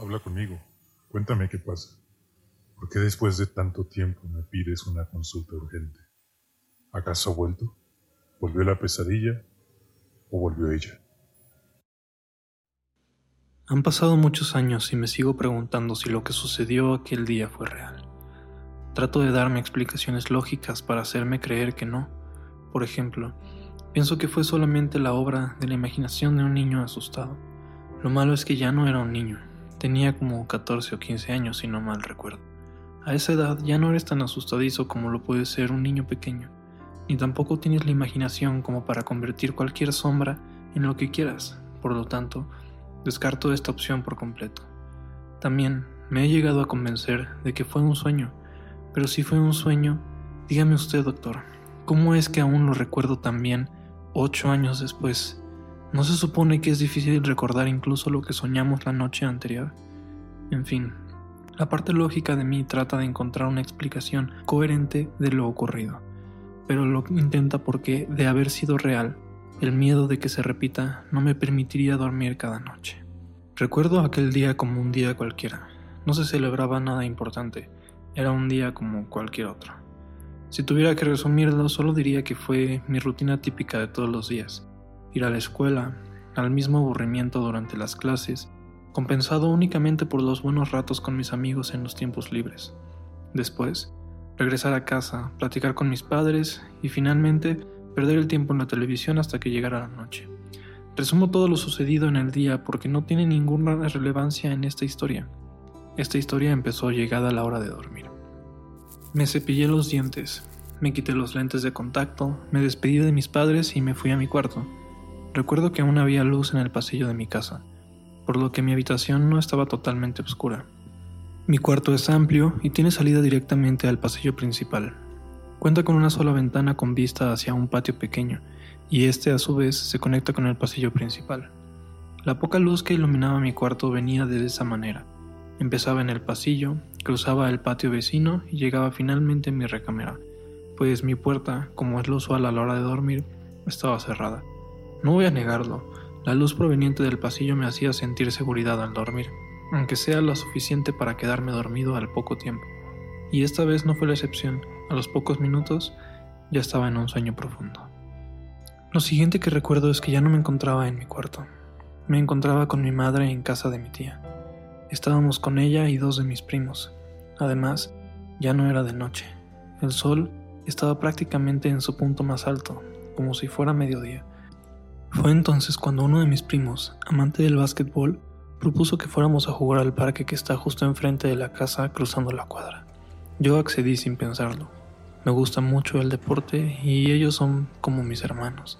Habla conmigo. Cuéntame qué pasa. ¿Por qué después de tanto tiempo me pides una consulta urgente? ¿Acaso ha vuelto? ¿Volvió la pesadilla o volvió ella? Han pasado muchos años y me sigo preguntando si lo que sucedió aquel día fue real. Trato de darme explicaciones lógicas para hacerme creer que no. Por ejemplo, pienso que fue solamente la obra de la imaginación de un niño asustado. Lo malo es que ya no era un niño, tenía como 14 o 15 años si no mal recuerdo. A esa edad ya no eres tan asustadizo como lo puede ser un niño pequeño, ni tampoco tienes la imaginación como para convertir cualquier sombra en lo que quieras, por lo tanto, Descarto esta opción por completo. También me he llegado a convencer de que fue un sueño, pero si fue un sueño, dígame usted, doctor, ¿cómo es que aún lo recuerdo tan bien ocho años después? ¿No se supone que es difícil recordar incluso lo que soñamos la noche anterior? En fin, la parte lógica de mí trata de encontrar una explicación coherente de lo ocurrido, pero lo intenta porque, de haber sido real, el miedo de que se repita no me permitiría dormir cada noche. Recuerdo aquel día como un día cualquiera. No se celebraba nada importante. Era un día como cualquier otro. Si tuviera que resumirlo, solo diría que fue mi rutina típica de todos los días. Ir a la escuela, al mismo aburrimiento durante las clases, compensado únicamente por los buenos ratos con mis amigos en los tiempos libres. Después, regresar a casa, platicar con mis padres y finalmente perder el tiempo en la televisión hasta que llegara la noche. Resumo todo lo sucedido en el día porque no tiene ninguna relevancia en esta historia. Esta historia empezó llegada la hora de dormir. Me cepillé los dientes, me quité los lentes de contacto, me despedí de mis padres y me fui a mi cuarto. Recuerdo que aún había luz en el pasillo de mi casa, por lo que mi habitación no estaba totalmente oscura. Mi cuarto es amplio y tiene salida directamente al pasillo principal, Cuenta con una sola ventana con vista hacia un patio pequeño, y este a su vez se conecta con el pasillo principal. La poca luz que iluminaba mi cuarto venía de esa manera. Empezaba en el pasillo, cruzaba el patio vecino y llegaba finalmente en mi recámara, pues mi puerta, como es lo usual a la hora de dormir, estaba cerrada. No voy a negarlo, la luz proveniente del pasillo me hacía sentir seguridad al dormir, aunque sea lo suficiente para quedarme dormido al poco tiempo. Y esta vez no fue la excepción, a los pocos minutos ya estaba en un sueño profundo. Lo siguiente que recuerdo es que ya no me encontraba en mi cuarto. Me encontraba con mi madre en casa de mi tía. Estábamos con ella y dos de mis primos. Además, ya no era de noche. El sol estaba prácticamente en su punto más alto, como si fuera mediodía. Fue entonces cuando uno de mis primos, amante del básquetbol, propuso que fuéramos a jugar al parque que está justo enfrente de la casa cruzando la cuadra. Yo accedí sin pensarlo. Me gusta mucho el deporte y ellos son como mis hermanos.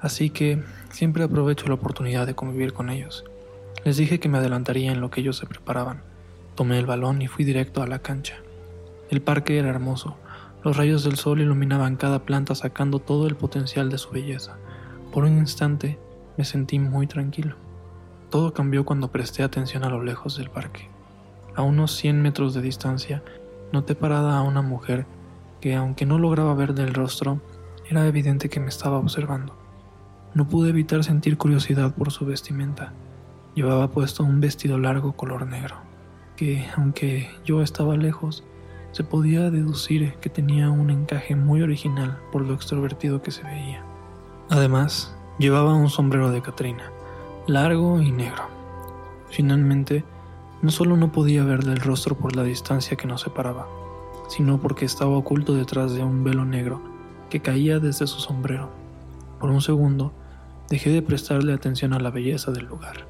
Así que siempre aprovecho la oportunidad de convivir con ellos. Les dije que me adelantaría en lo que ellos se preparaban. Tomé el balón y fui directo a la cancha. El parque era hermoso. Los rayos del sol iluminaban cada planta sacando todo el potencial de su belleza. Por un instante me sentí muy tranquilo. Todo cambió cuando presté atención a lo lejos del parque. A unos 100 metros de distancia, noté parada a una mujer que aunque no lograba ver del rostro, era evidente que me estaba observando. No pude evitar sentir curiosidad por su vestimenta. Llevaba puesto un vestido largo color negro, que, aunque yo estaba lejos, se podía deducir que tenía un encaje muy original por lo extrovertido que se veía. Además, llevaba un sombrero de Catrina, largo y negro. Finalmente, no solo no podía ver del rostro por la distancia que nos separaba, sino porque estaba oculto detrás de un velo negro que caía desde su sombrero. Por un segundo, dejé de prestarle atención a la belleza del lugar.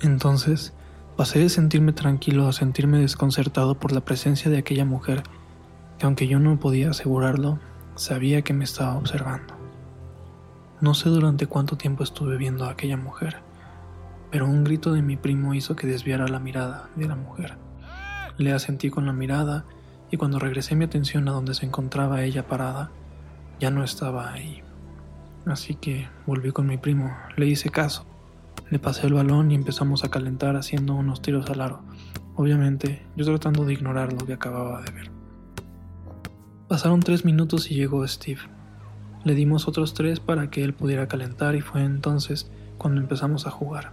Entonces, pasé de sentirme tranquilo a sentirme desconcertado por la presencia de aquella mujer que aunque yo no podía asegurarlo, sabía que me estaba observando. No sé durante cuánto tiempo estuve viendo a aquella mujer, pero un grito de mi primo hizo que desviara la mirada de la mujer. Le asentí con la mirada y cuando regresé mi atención a donde se encontraba ella parada, ya no estaba ahí. Así que volví con mi primo, le hice caso, le pasé el balón y empezamos a calentar haciendo unos tiros al aro, obviamente yo tratando de ignorar lo que acababa de ver. Pasaron tres minutos y llegó Steve. Le dimos otros tres para que él pudiera calentar y fue entonces cuando empezamos a jugar.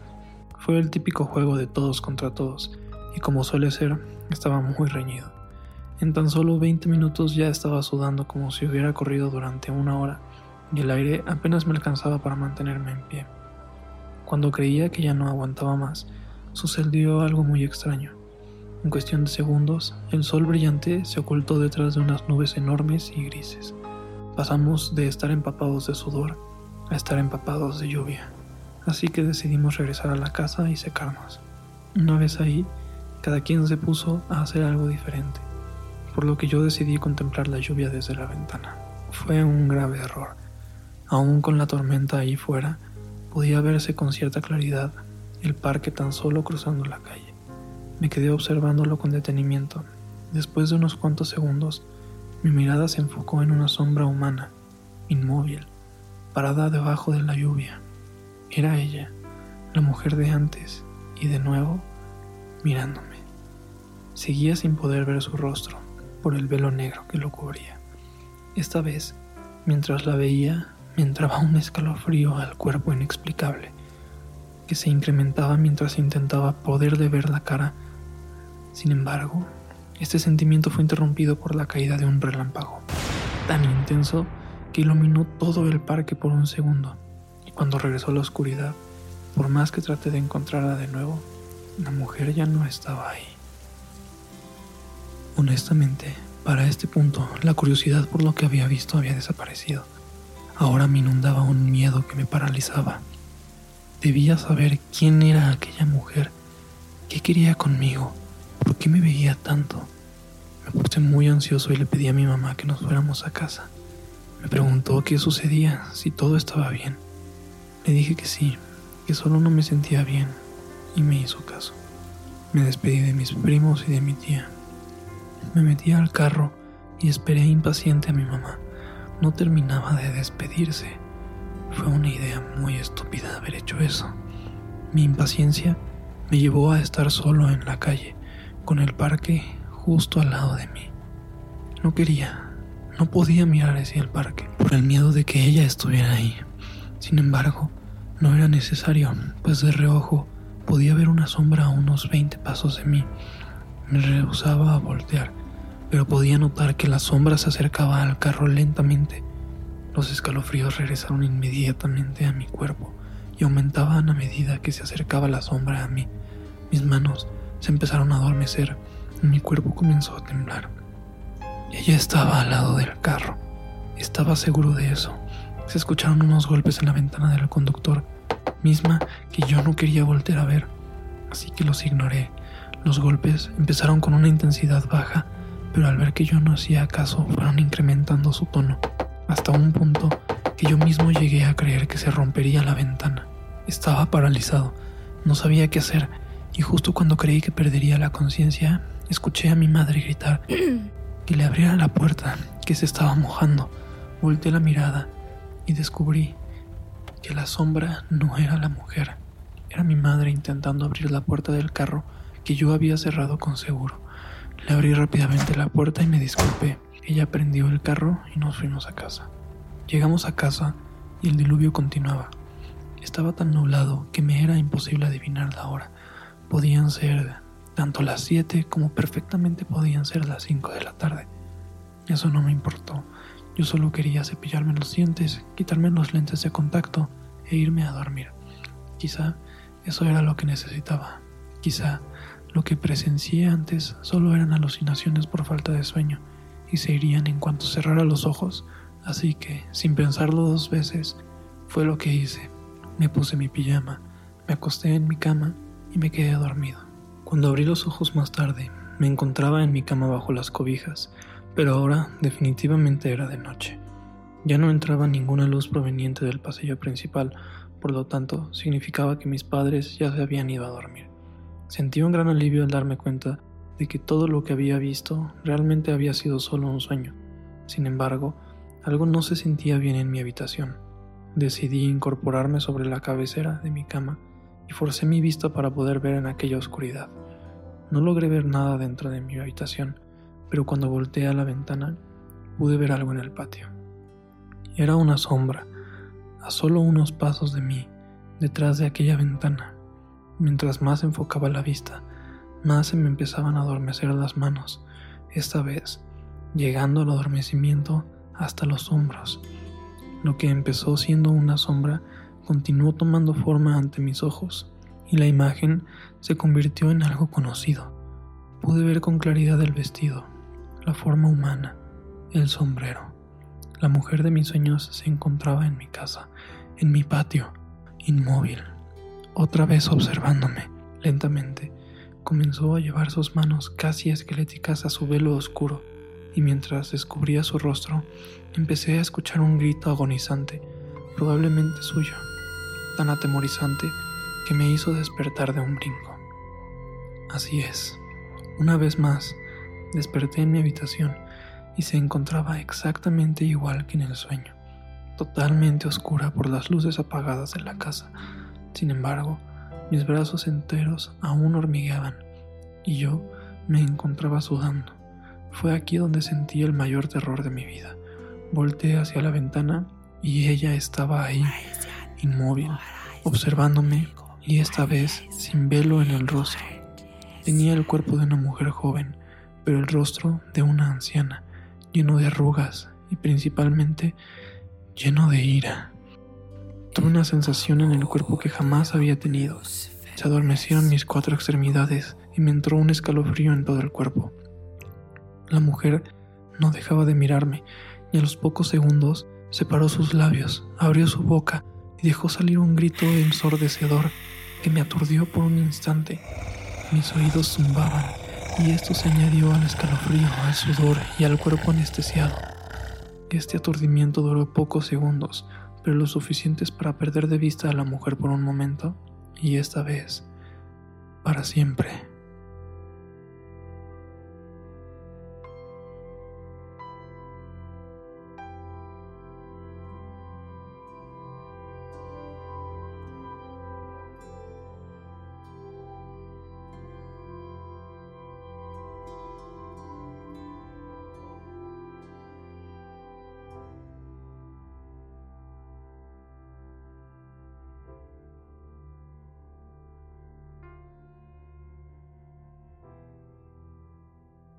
Fue el típico juego de todos contra todos, y como suele ser, estaba muy reñido. En tan solo 20 minutos ya estaba sudando como si hubiera corrido durante una hora, y el aire apenas me alcanzaba para mantenerme en pie. Cuando creía que ya no aguantaba más, sucedió algo muy extraño. En cuestión de segundos, el sol brillante se ocultó detrás de unas nubes enormes y grises. Pasamos de estar empapados de sudor a estar empapados de lluvia así que decidimos regresar a la casa y secarnos. Una vez ahí, cada quien se puso a hacer algo diferente, por lo que yo decidí contemplar la lluvia desde la ventana. Fue un grave error. Aún con la tormenta ahí fuera, podía verse con cierta claridad el parque tan solo cruzando la calle. Me quedé observándolo con detenimiento. Después de unos cuantos segundos, mi mirada se enfocó en una sombra humana, inmóvil, parada debajo de la lluvia. Era ella, la mujer de antes, y de nuevo mirándome. Seguía sin poder ver su rostro por el velo negro que lo cubría. Esta vez, mientras la veía, me entraba un escalofrío al cuerpo inexplicable, que se incrementaba mientras intentaba poder de ver la cara. Sin embargo, este sentimiento fue interrumpido por la caída de un relámpago, tan intenso que iluminó todo el parque por un segundo. Cuando regresó la oscuridad, por más que traté de encontrarla de nuevo, la mujer ya no estaba ahí. Honestamente, para este punto, la curiosidad por lo que había visto había desaparecido. Ahora me inundaba un miedo que me paralizaba. Debía saber quién era aquella mujer, qué quería conmigo, por qué me veía tanto. Me puse muy ansioso y le pedí a mi mamá que nos fuéramos a casa. Me preguntó qué sucedía, si todo estaba bien. Le dije que sí, que solo no me sentía bien, y me hizo caso. Me despedí de mis primos y de mi tía. Me metí al carro y esperé impaciente a mi mamá. No terminaba de despedirse. Fue una idea muy estúpida haber hecho eso. Mi impaciencia me llevó a estar solo en la calle, con el parque justo al lado de mí. No quería, no podía mirar hacia el parque por el miedo de que ella estuviera ahí. Sin embargo, no era necesario, pues de reojo podía ver una sombra a unos 20 pasos de mí. Me rehusaba a voltear, pero podía notar que la sombra se acercaba al carro lentamente. Los escalofríos regresaron inmediatamente a mi cuerpo y aumentaban a medida que se acercaba la sombra a mí. Mis manos se empezaron a adormecer y mi cuerpo comenzó a temblar. Ella estaba al lado del carro. Estaba seguro de eso se escucharon unos golpes en la ventana del conductor, misma que yo no quería volver a ver, así que los ignoré. Los golpes empezaron con una intensidad baja, pero al ver que yo no hacía caso fueron incrementando su tono, hasta un punto que yo mismo llegué a creer que se rompería la ventana. Estaba paralizado, no sabía qué hacer, y justo cuando creí que perdería la conciencia, escuché a mi madre gritar que le abriera la puerta, que se estaba mojando. Volté la mirada y descubrí que la sombra no era la mujer, era mi madre intentando abrir la puerta del carro que yo había cerrado con seguro. Le abrí rápidamente la puerta y me disculpé. Ella prendió el carro y nos fuimos a casa. Llegamos a casa y el diluvio continuaba. Estaba tan nublado que me era imposible adivinar la hora. Podían ser tanto las 7 como perfectamente podían ser las 5 de la tarde. Eso no me importó. Yo solo quería cepillarme los dientes, quitarme los lentes de contacto e irme a dormir. Quizá eso era lo que necesitaba. Quizá lo que presencié antes solo eran alucinaciones por falta de sueño y se irían en cuanto cerrara los ojos. Así que, sin pensarlo dos veces, fue lo que hice. Me puse mi pijama, me acosté en mi cama y me quedé dormido. Cuando abrí los ojos más tarde, me encontraba en mi cama bajo las cobijas, pero ahora definitivamente era de noche. Ya no entraba ninguna luz proveniente del pasillo principal, por lo tanto significaba que mis padres ya se habían ido a dormir. Sentí un gran alivio al darme cuenta de que todo lo que había visto realmente había sido solo un sueño. Sin embargo, algo no se sentía bien en mi habitación. Decidí incorporarme sobre la cabecera de mi cama y forcé mi vista para poder ver en aquella oscuridad. No logré ver nada dentro de mi habitación, pero cuando volteé a la ventana pude ver algo en el patio. Era una sombra, a solo unos pasos de mí, detrás de aquella ventana. Mientras más enfocaba la vista, más se me empezaban a adormecer las manos, esta vez llegando al adormecimiento hasta los hombros. Lo que empezó siendo una sombra continuó tomando forma ante mis ojos y la imagen se convirtió en algo conocido. Pude ver con claridad el vestido, la forma humana, el sombrero. La mujer de mis sueños se encontraba en mi casa, en mi patio, inmóvil, otra vez observándome. Lentamente comenzó a llevar sus manos casi esqueléticas a su velo oscuro y mientras descubría su rostro, empecé a escuchar un grito agonizante, probablemente suyo, tan atemorizante que me hizo despertar de un brinco. Así es, una vez más, desperté en mi habitación y se encontraba exactamente igual que en el sueño, totalmente oscura por las luces apagadas de la casa. Sin embargo, mis brazos enteros aún hormigueaban y yo me encontraba sudando. Fue aquí donde sentí el mayor terror de mi vida. Volté hacia la ventana y ella estaba ahí, inmóvil, observándome y esta vez sin velo en el rostro. Tenía el cuerpo de una mujer joven, pero el rostro de una anciana, lleno de arrugas y principalmente lleno de ira. Tuve una sensación en el cuerpo que jamás había tenido. Se adormecieron mis cuatro extremidades y me entró un escalofrío en todo el cuerpo. La mujer no dejaba de mirarme y a los pocos segundos separó sus labios, abrió su boca y dejó salir un grito ensordecedor que me aturdió por un instante. Mis oídos zumbaban y esto se añadió al escalofrío, al sudor y al cuerpo anestesiado. Este aturdimiento duró pocos segundos, pero lo suficientes para perder de vista a la mujer por un momento y esta vez para siempre.